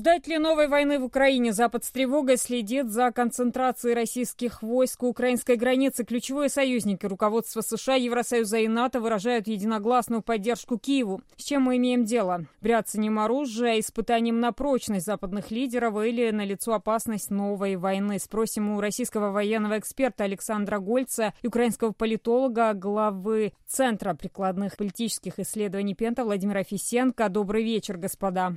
Ждать ли новой войны в Украине? Запад с тревогой следит за концентрацией российских войск у украинской границы. Ключевые союзники руководства США, Евросоюза и НАТО выражают единогласную поддержку Киеву. С чем мы имеем дело? Бряцанием оружия, испытанием на прочность западных лидеров или налицо опасность новой войны? Спросим у российского военного эксперта Александра Гольца и украинского политолога, главы Центра прикладных политических исследований Пента Владимира Фисенко. Добрый вечер, господа.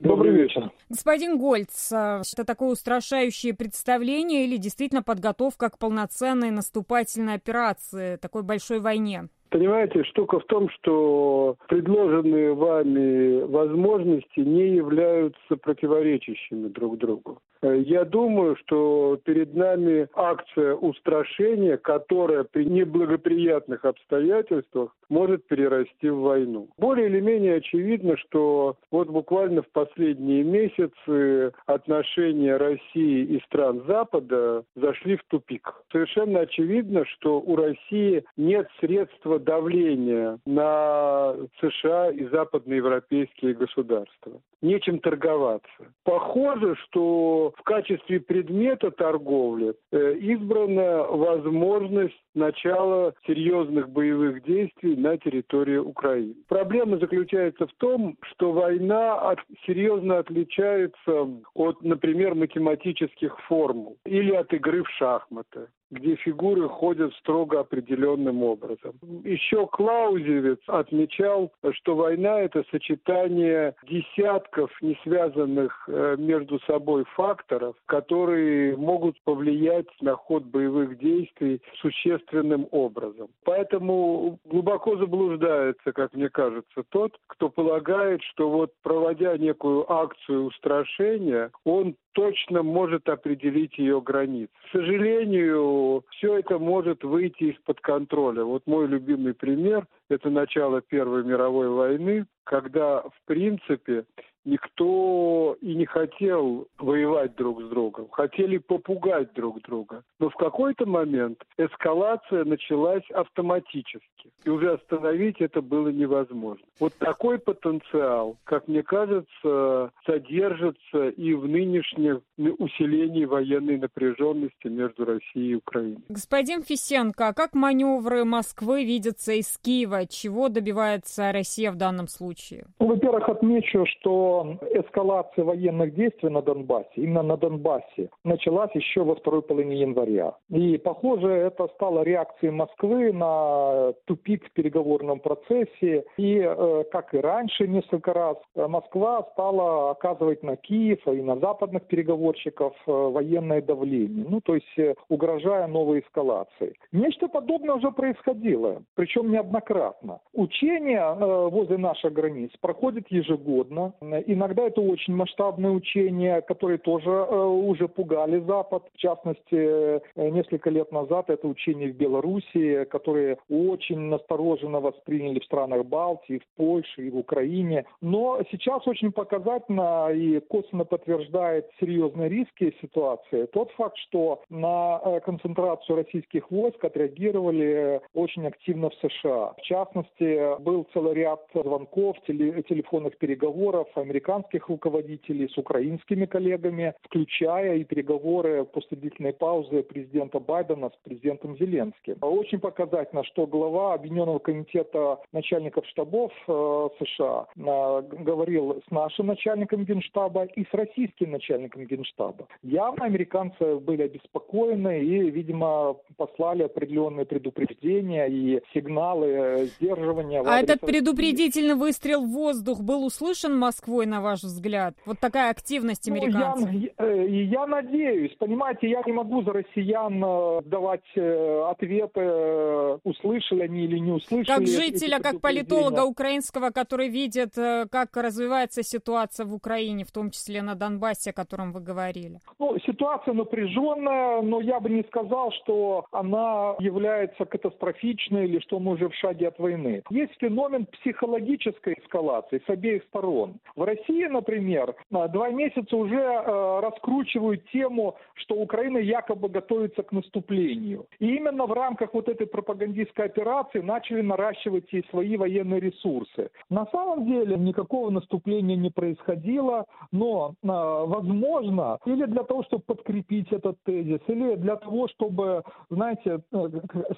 Добрый вечер. Господин Гольц, э, это такое устрашающее представление или действительно подготовка к полноценной наступательной операции, такой большой войне? Понимаете, штука в том, что предложенные вами возможности не являются противоречащими друг другу. Я думаю, что перед нами акция устрашения, которая при неблагоприятных обстоятельствах может перерасти в войну. Более или менее очевидно, что вот буквально в последние месяцы отношения России и стран Запада зашли в тупик. Совершенно очевидно, что у России нет средства давления на США и западноевропейские государства. Нечем торговаться. Похоже, что в качестве предмета торговли э, избрана возможность начала серьезных боевых действий на территории Украины. Проблема заключается в том, что война от, серьезно отличается от, например, математических формул или от игры в шахматы где фигуры ходят строго определенным образом. Еще Клаузевиц отмечал, что война – это сочетание десятков не связанных э, между собой факторов, которые могут повлиять на ход боевых действий существенным образом. Поэтому глубоко заблуждается, как мне кажется, тот, кто полагает, что вот проводя некую акцию устрашения, он точно может определить ее границы. К сожалению, все это может выйти из-под контроля. Вот мой любимый пример – это начало Первой мировой войны, когда, в принципе, никто и не хотел воевать друг с другом, хотели попугать друг друга. Но в какой-то момент эскалация началась автоматически, и уже остановить это было невозможно. Вот такой потенциал, как мне кажется, содержится и в нынешнем усилении военной напряженности между Россией и Украиной. Господин Фисенко, а как маневры Москвы видятся из Киева? Чего добивается Россия в данном случае? Ну, во-первых, отмечу, что эскалация военных действий на Донбассе, именно на Донбассе, началась еще во второй половине января. И, похоже, это стало реакцией Москвы на тупик в переговорном процессе. И, э, как и раньше несколько раз, Москва стала оказывать на Киев и на западных переговорщиков э, военное давление, ну, то есть э, угрожая новой эскалацией. Нечто подобное уже происходило, причем неоднократно. Учения возле наших границ проходят ежегодно. Иногда это очень масштабные учения, которые тоже э, уже пугали Запад. В частности, э, несколько лет назад это учения в Белоруссии, которые очень настороженно восприняли в странах Балтии, в Польше и в Украине. Но сейчас очень показательно и косвенно подтверждает серьезные риски ситуации тот факт, что на э, концентрацию российских войск отреагировали очень активно в США. В частности, был целый ряд звонков, телефонных переговоров американских руководителей с украинскими коллегами, включая и переговоры после длительной паузы президента Байдена с президентом Зеленским. Очень показательно, что глава Объединенного комитета начальников штабов э, США э, говорил с нашим начальником генштаба и с российским начальником генштаба. Явно американцы были обеспокоены и, видимо, послали определенные предупреждения и сигналы сдерживания. А этот предупредительный выстрел в воздух был услышан Москвой? Какой, на ваш взгляд? Вот такая активность американцев. Ну, я, э, я надеюсь, понимаете, я не могу за россиян э, давать э, ответы, услышали они или не услышали. Как жителя, как политолога украинского, который видит, как развивается ситуация в Украине, в том числе на Донбассе, о котором вы говорили. Ну, ситуация напряженная, но я бы не сказал, что она является катастрофичной или что мы уже в шаге от войны. Есть феномен психологической эскалации с обеих сторон. В России, например, два месяца уже э, раскручивают тему, что Украина якобы готовится к наступлению. И именно в рамках вот этой пропагандистской операции начали наращивать и свои военные ресурсы. На самом деле никакого наступления не происходило, но, э, возможно, или для того, чтобы подкрепить этот тезис, или для того, чтобы, знаете, э,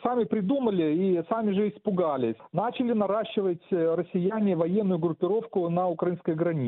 сами придумали и сами же испугались, начали наращивать россияне военную группировку на украинской границе.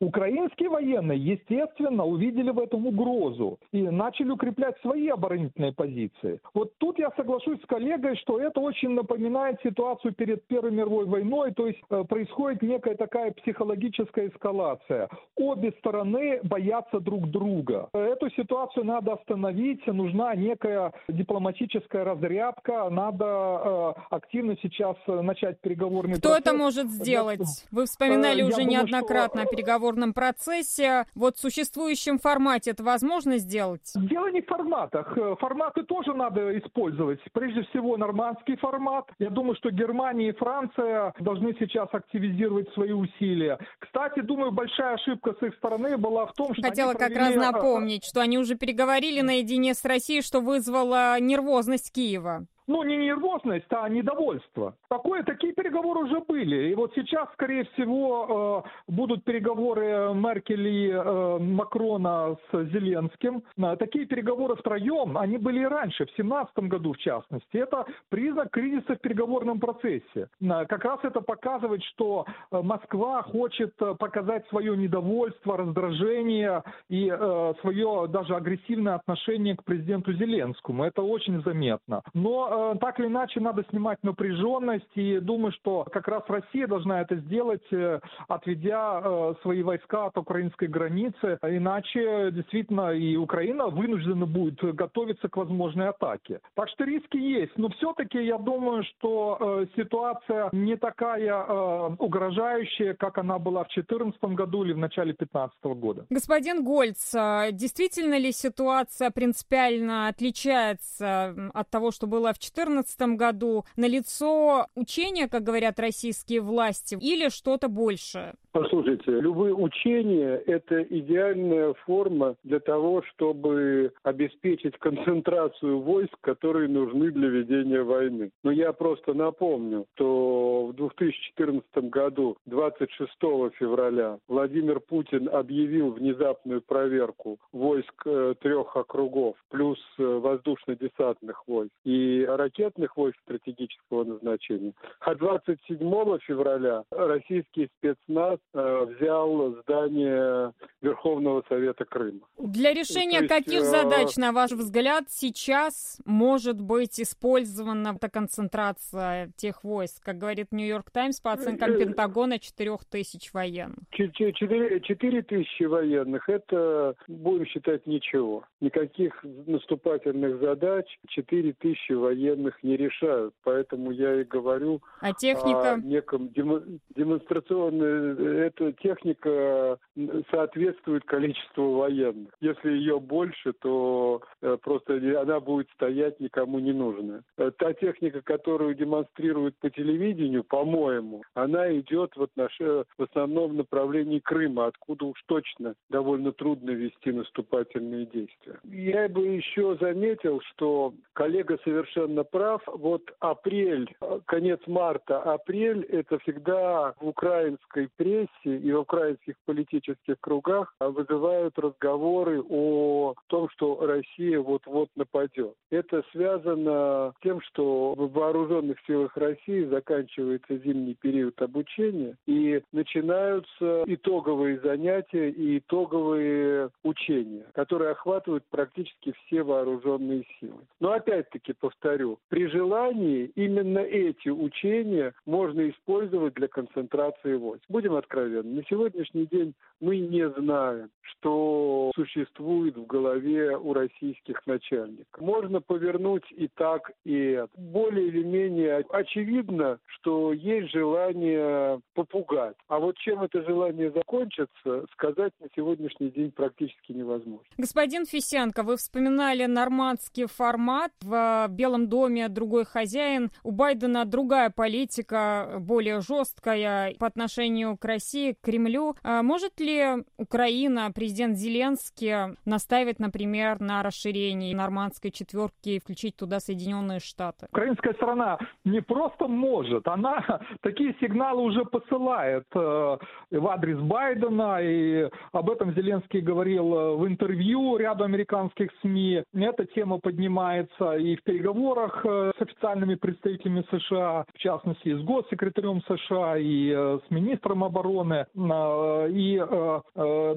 Украинские военные, естественно, увидели в этом угрозу и начали укреплять свои оборонительные позиции. Вот тут я соглашусь с коллегой, что это очень напоминает ситуацию перед Первой мировой войной, то есть э, происходит некая такая психологическая эскалация. Обе стороны боятся друг друга. Эту ситуацию надо остановить, нужна некая дипломатическая разрядка, надо э, активно сейчас начать переговорный Кто процесс. это может сделать? Вы вспоминали э, уже думаю, неоднократно о переговорном процессе. Вот в существующем формате это возможно сделать? Дело не в форматах. Э, форматы тоже надо использовать. Прежде всего, нормандский формат. Я думаю, что Германия и Франция должны сейчас активизировать свои усилия. Кстати, думаю, большая ошибка с их стороны была в том, что... Хотела провели... как раз э, напомнить, что они уже переговорили наедине с Россией, что вызвало нервозность Киева ну, не нервозность, а недовольство. Такое, такие переговоры уже были. И вот сейчас, скорее всего, э, будут переговоры Меркель и э, Макрона с Зеленским. Э, такие переговоры втроем, они были и раньше, в 2017 году в частности. Это признак кризиса в переговорном процессе. Как раз это показывает, что Москва хочет показать свое недовольство, раздражение и свое даже агрессивное отношение к президенту Зеленскому. Это очень заметно. Но Э, так или иначе надо снимать напряженность, и думаю, что как раз Россия должна это сделать, э, отведя э, свои войска от украинской границы, иначе действительно и Украина вынуждена будет готовиться к возможной атаке. Так что риски есть, но все-таки я думаю, что ситуация не такая угрожающая, как она была в 2014 году или в начале 2015 года. Господин Гольц, а действительно ли ситуация принципиально отличается от того, что было в 2014 году, на лицо учения, как говорят российские власти, или что-то большее? Послушайте, любые учения – это идеальная форма для того, чтобы обеспечить концентрацию войск, которые нужны для ведения войны. Но я просто напомню, что в 2014 году, 26 февраля, Владимир Путин объявил внезапную проверку войск э, трех округов, плюс э, воздушно-десантных войск и ракетных войск стратегического назначения. А 27 февраля российский спецназ взял здание Верховного Совета Крыма. Для решения есть, каких э... задач, на ваш взгляд, сейчас может быть использована эта концентрация тех войск? Как говорит Нью-Йорк Таймс, по оценкам э, Пентагона, 4 тысяч военных. 4 тысячи военных, это, будем считать, ничего. Никаких наступательных задач 4 тысячи военных не решают. Поэтому я и говорю а техника? о неком демонстрационном эта техника соответствует количеству военных. Если ее больше, то э, просто она будет стоять никому не нужная. Э, та техника, которую демонстрируют по телевидению, по-моему, она идет в, отнош... в основном направлении Крыма, откуда уж точно довольно трудно вести наступательные действия. Я бы еще заметил, что коллега совершенно прав. Вот апрель, э, конец марта, апрель – это всегда в украинской прессе прессе и в украинских политических кругах вызывают разговоры о том, что Россия вот-вот нападет. Это связано с тем, что в вооруженных силах России заканчивается зимний период обучения и начинаются итоговые занятия и итоговые учения, которые охватывают практически все вооруженные силы. Но опять-таки повторю, при желании именно эти учения можно использовать для концентрации войск. Будем откровенны откровенно. На сегодняшний день мы не знаем, что существует в голове у российских начальников. Можно повернуть и так, и это. Более или менее очевидно, что есть желание попугать. А вот чем это желание закончится, сказать на сегодняшний день практически невозможно. Господин Фисенко, вы вспоминали нормандский формат. В Белом доме другой хозяин. У Байдена другая политика, более жесткая по отношению к России, к Кремлю. А может ли Украина, президент Зеленский, настаивать, например, на расширении нормандской четверки и включить туда Соединенные Штаты? Украинская сторона не просто может, она такие сигналы уже посылает э, в адрес Байдена, и об этом Зеленский говорил э, в интервью ряду американских СМИ. Эта тема поднимается и в переговорах э, с официальными представителями США, в частности, с госсекретарем США, и с министром обороны. И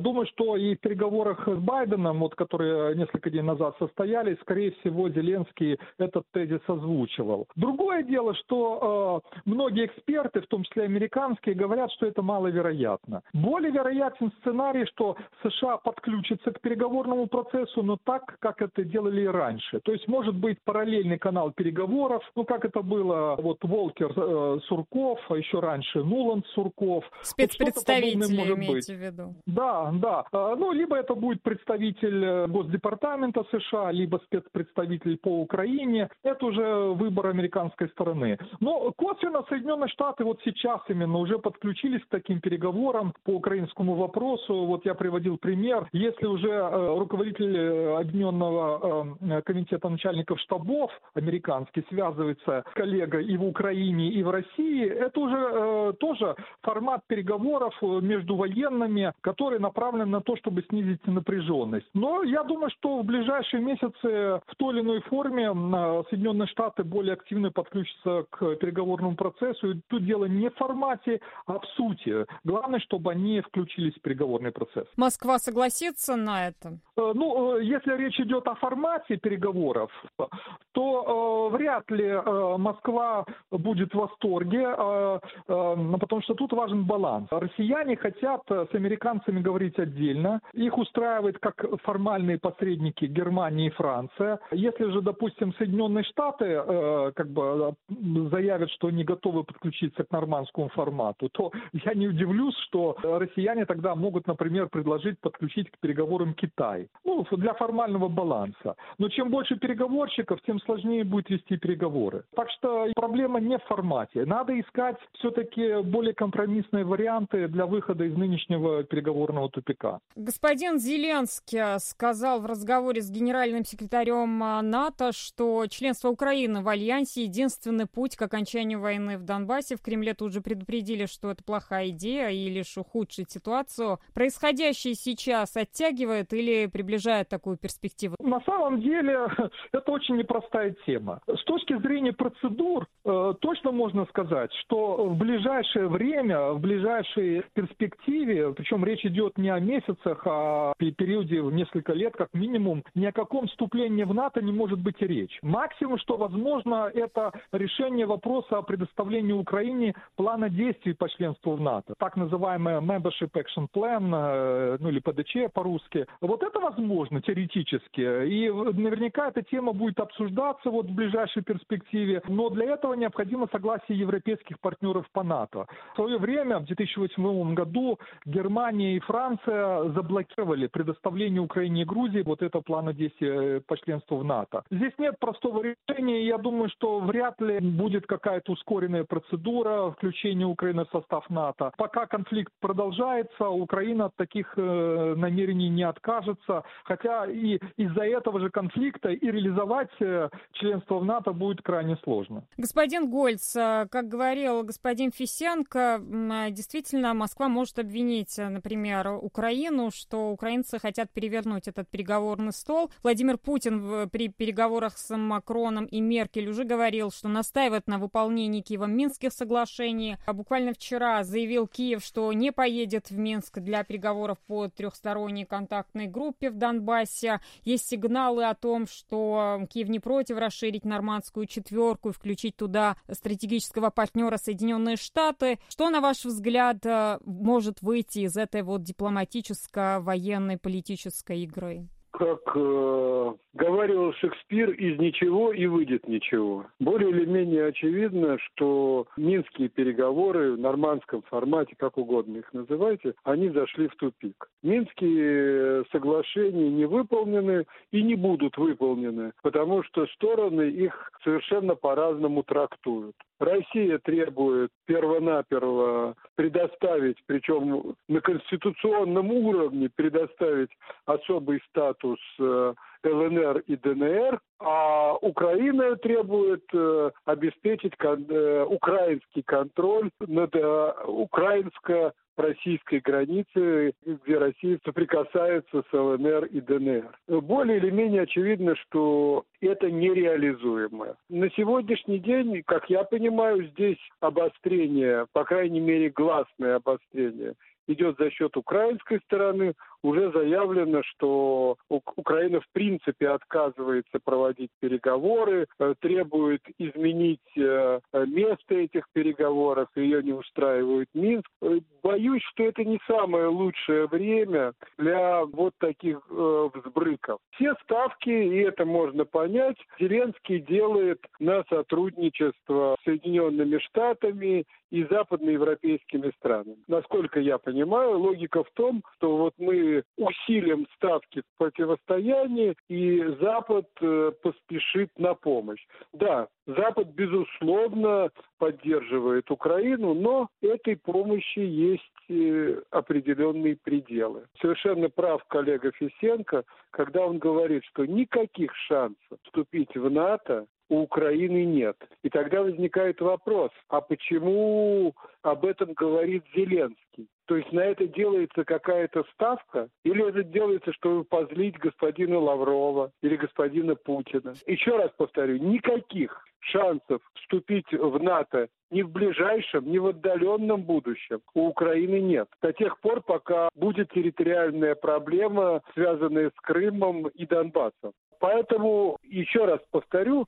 думаю, что и в переговорах с Байденом, вот, которые несколько дней назад состоялись, скорее всего, Зеленский этот тезис озвучивал. Другое дело, что э, многие эксперты, в том числе американские, говорят, что это маловероятно. Более вероятен сценарий, что США подключится к переговорному процессу, но так, как это делали и раньше. То есть может быть параллельный канал переговоров, ну как это было, вот Волкер э, Сурков, а еще раньше Нуланд Сурков. Спецпредставители вот имеете в виду? Да, да. Э, ну, либо это будет представитель э, Госдепартамента США, либо спецпредставитель по Украине. Это уже выбор американской стороны. Но косвенно Соединенные Штаты вот сейчас именно уже подключились к таким переговорам по украинскому вопросу. Вот я приводил пример. Если уже э, руководитель э, Объединенного комитета начальников штабов американский связывается с коллегой и в Украине, и в России, это уже тоже формат переговоров между военными, который направлен на то, чтобы снизить напряженность. Но я думаю, что в ближайшие месяцы в той или иной форме Соединенные Штаты более активно подключатся к переговорному процессу. И тут дело не в формате, а в сути. Главное, чтобы они включились в переговорный процесс. Москва согласится на это? Э, ну, э, если речь идет о формате переговоров, то э, вряд ли э, Москва будет в восторге, э, э, потому что тут важен баланс. Россияне хотят с американцами говорить отдельно. Их устраивает как формальные посредники Германия и Франция. Если же, допустим, Соединенные Штаты э, как бы заявят, что не готовы подключиться к нормандскому формату, то я не удивлюсь, что россияне тогда могут, например, предложить подключить к переговорам Китай. Ну, для формального баланса. Но чем больше переговорщиков, тем сложнее будет вести переговоры. Так что проблема не в формате. Надо искать все-таки более компромиссные варианты для выхода из нынешнего переговорного тупика. Господин Зеленский сказал в разговоре с генеральным секретарем а, НАТО, что членство Украины в Альянсе единственный путь к окончанию войны в Донбассе. В Кремле тут же предупредили, что это плохая идея и лишь ухудшит ситуацию. Происходящее сейчас оттягивает или приближает такую перспективу? На самом деле это очень непростая тема. С точки зрения процедур э, точно можно сказать, что в ближайшее время, в ближайшей перспективе, причем речь идет не о месяцах, а о периоде в несколько лет как минимум, ни о каком вступлении в НАТО не может быть и речь. Максимум, что возможно, это решение вопроса о предоставлении Украине плана действий по членству в НАТО. Так называемый Membership Action Plan, э, ну или ПДЧ по-русски. Вот это возможно теоретически. И наверняка эта тема будет обсуждаться вот в ближайшей перспективе. Но для этого необходимо согласие европейских партнеров по НАТО. В свое время, в 2008 году, Германия и Франция заблокировали предоставление Украине и Грузии вот этого плана действий э, по членству в НАТО. Здесь нет простого решения. Я думаю, что вряд ли будет какая-то ускоренная процедура включения Украины в состав НАТО. Пока конфликт продолжается, Украина от таких э, намерений не откажется. Хотя и из-за этого же конфликта и реализовать э, членство в НАТО будет крайне сложно. Господин Гольц, э, как говорил господин Фисенко, действительно Москва может обвинить, например, Украину, что украинцы хотят перевернуть этот переговорный стол. Владимир Путин при переговорах с Макроном и Меркель уже говорил, что настаивает на выполнении Киевом Минских соглашений. А буквально вчера заявил Киев, что не поедет в Минск для переговоров по трехсторонней контактной группе в Донбассе. Есть сигналы о том, что Киев не против расширить нормандскую четверку и включить туда стратегического партнера Соединенные Штаты. Что, на ваш взгляд, э, может выйти из этой вот дипломатической экономическо-военной политической игры? как э, говаривал Шекспир, из ничего и выйдет ничего. Более или менее очевидно, что минские переговоры в нормандском формате, как угодно их называйте, они зашли в тупик. Минские соглашения не выполнены и не будут выполнены, потому что стороны их совершенно по-разному трактуют. Россия требует первонаперво предоставить, причем на конституционном уровне предоставить особый статус э, ЛНР и ДНР, а Украина требует э, обеспечить э, украинский контроль над украинско российской границы, где Россия соприкасается с ЛНР и ДНР. Более или менее очевидно, что это нереализуемо. На сегодняшний день, как я понимаю, здесь обострение, по крайней мере гласное обострение, идет за счет украинской стороны. Уже заявлено, что Украина в принципе отказывается проводить переговоры, э, требует изменить э, место этих переговоров, ее не устраивает Минск. Э, боюсь, что это не самое лучшее время для вот таких э, взбрыков. Все ставки, и это можно понять, Зеленский делает на сотрудничество с Соединенными Штатами и западноевропейскими странами. Насколько я понимаю, логика в том, что вот мы усилим ставки в противостоянии, и Запад э, поспешит на помощь. Да, Запад, безусловно, поддерживает Украину, но этой помощи есть э, определенные пределы. Совершенно прав коллега Фисенко, когда он говорит, что никаких шансов вступить в НАТО у Украины нет. И тогда возникает вопрос, а почему об этом говорит Зеленский? То есть на это делается какая-то ставка? Или это делается, чтобы позлить господина Лаврова или господина Путина? Еще раз повторю, никаких шансов вступить в НАТО ни в ближайшем, ни в отдаленном будущем у Украины нет. До тех пор, пока будет территориальная проблема, связанная с Крымом и Донбассом. Поэтому, еще раз повторю,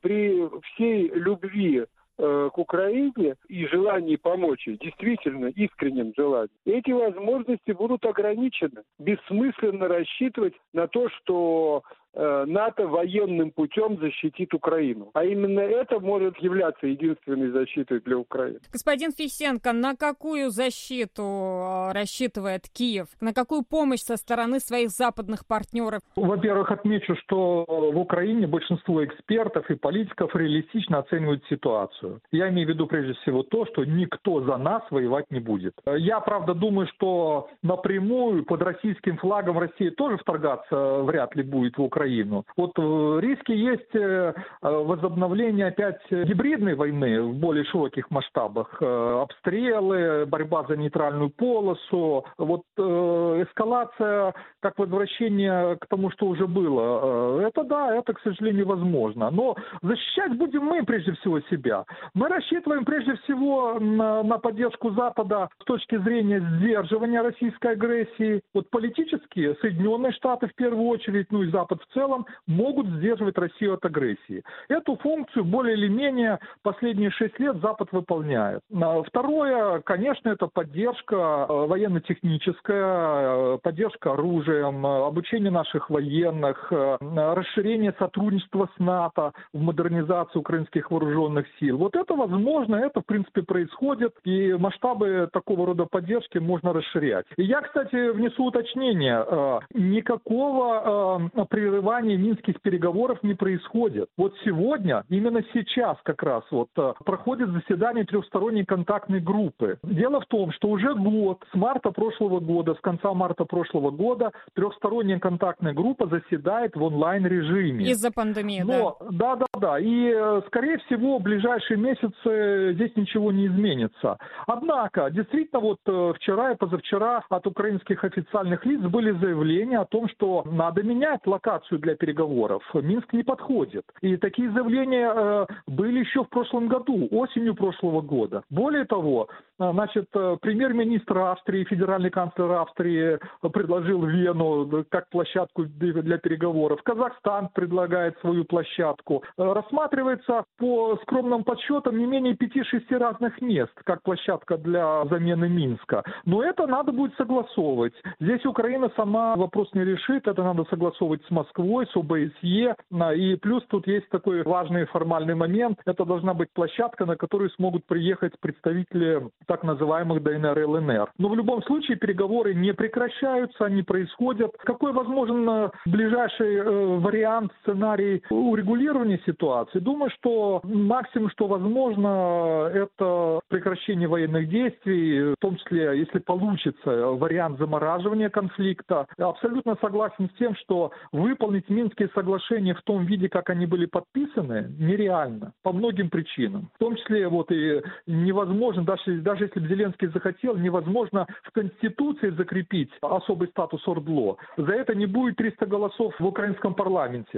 при всей любви э, к Украине и желании помочь ей, действительно искреннем желании, эти возможности будут ограничены. Бессмысленно рассчитывать на то, что Э, НАТО военным путем защитит Украину. А именно это может являться единственной защитой для Украины. Господин Фисенко, на какую защиту э, рассчитывает Киев? На какую помощь со стороны своих западных партнеров? Во-первых, отмечу, что в Украине большинство экспертов и политиков реалистично оценивают ситуацию. Я имею в виду прежде всего то, что никто за нас воевать не будет. Я, правда, думаю, что напрямую под российским флагом Россия тоже вторгаться вряд ли будет в Украину Украину. Вот э, риски есть э, возобновления опять гибридной войны в более широких масштабах. Э, обстрелы, борьба за нейтральную полосу, вот эскалация как возвращение к тому, что уже было. Это да, это, к сожалению, возможно. Но защищать будем мы прежде всего себя. Мы рассчитываем прежде всего на, на поддержку Запада с точки зрения сдерживания российской агрессии. Вот политически Соединенные Штаты в первую очередь, ну и Запад в целом могут сдерживать Россию от агрессии. Эту функцию более или менее последние шесть лет Запад выполняет. А второе, конечно, это поддержка э, военно-техническая, э, поддержка оружием, э, обучение наших военных, расширение сотрудничества с НАТО в модернизацию украинских вооруженных сил. Вот это возможно, это в принципе происходит, и масштабы такого рода поддержки можно расширять. И я, кстати, внесу уточнение. Никакого прерывания прерывания минских переговоров не происходит. Вот сегодня, именно сейчас как раз вот э, проходит заседание трехсторонней контактной группы. Дело в том, что уже год, с марта прошлого года, с конца марта прошлого года, трехсторонняя контактная группа заседает в онлайн-режиме. Из-за пандемии, Но, да? Да, да, да. И, э, скорее всего, в ближайшие месяцы здесь ничего не изменится. Однако, действительно, вот э, вчера и позавчера от украинских официальных лиц были заявления о том, что надо менять локацию для переговоров. Минск не подходит. И такие заявления э, были еще в прошлом году, осенью прошлого года. Более того, Значит, премьер-министр Австрии, федеральный канцлер Австрии предложил Вену как площадку для переговоров. Казахстан предлагает свою площадку. Рассматривается по скромным подсчетам не менее 5-6 разных мест, как площадка для замены Минска. Но это надо будет согласовывать. Здесь Украина сама вопрос не решит, это надо согласовывать с Москвой, с ОБСЕ. И плюс тут есть такой важный формальный момент. Это должна быть площадка, на которую смогут приехать представители так называемых ДНР и ЛНР. Но в любом случае переговоры не прекращаются, они происходят. Какой возможен э, ближайший э, вариант, сценарий урегулирования ситуации? Думаю, что максимум, что возможно, это прекращение военных действий, в том числе, если получится вариант замораживания конфликта. Абсолютно согласен с тем, что выполнить Минские соглашения в том виде, как они были подписаны, нереально по многим причинам. В том числе вот и невозможно, даже, даже если бы Зеленский захотел, невозможно в Конституции закрепить особый статус Ордло. За это не будет 300 голосов в украинском парламенте.